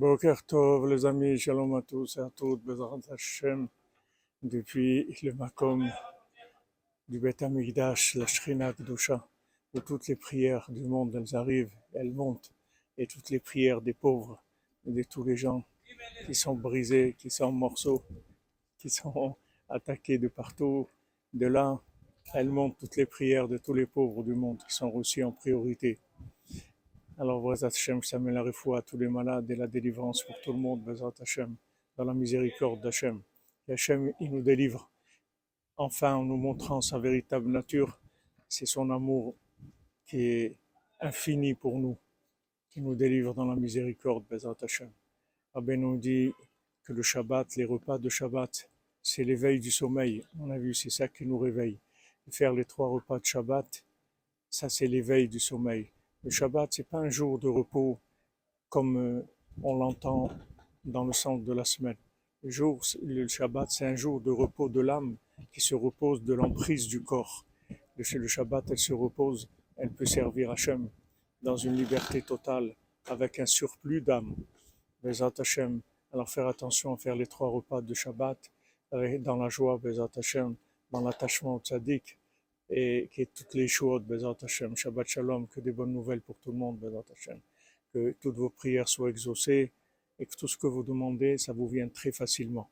Boker Tov, les amis, shalom à tous et à toutes, Bezrat Hashem, depuis le Makom du Bet Amigdash, la Shrina Kedusha, où toutes les prières du monde, elles arrivent, elles montent, et toutes les prières des pauvres, de tous les gens qui sont brisés, qui sont en morceaux, qui sont attaqués de partout, de là, elles montent toutes les prières de tous les pauvres du monde qui sont reçus en priorité. Alors, Bezrat Hashem, la refoua à tous les malades et la délivrance pour tout le monde, Bezrat Hashem, dans la miséricorde d'Hachem. Et Hachem, il nous délivre, enfin en nous montrant sa véritable nature. C'est son amour qui est infini pour nous, qui nous délivre dans la miséricorde, Bezrat Hashem. Rabbi nous dit que le Shabbat, les repas de Shabbat, c'est l'éveil du sommeil. On a vu, c'est ça qui nous réveille. Faire les trois repas de Shabbat, ça c'est l'éveil du sommeil. Le Shabbat, c'est pas un jour de repos comme euh, on l'entend dans le centre de la semaine. Le, jour, le Shabbat, c'est un jour de repos de l'âme qui se repose de l'emprise du corps. Le, Shabbat, elle se repose, elle peut servir Hachem dans une liberté totale, avec un surplus d'âme. Bezat Hashem, alors faire attention à faire les trois repas de Shabbat, dans la joie, Bezat Hashem, dans l'attachement au tzaddik, et que toutes les choses, Bezat Hashem, Shabbat Shalom, que des bonnes nouvelles pour tout le monde, Bezat Hashem. Que toutes vos prières soient exaucées et que tout ce que vous demandez, ça vous vient très facilement.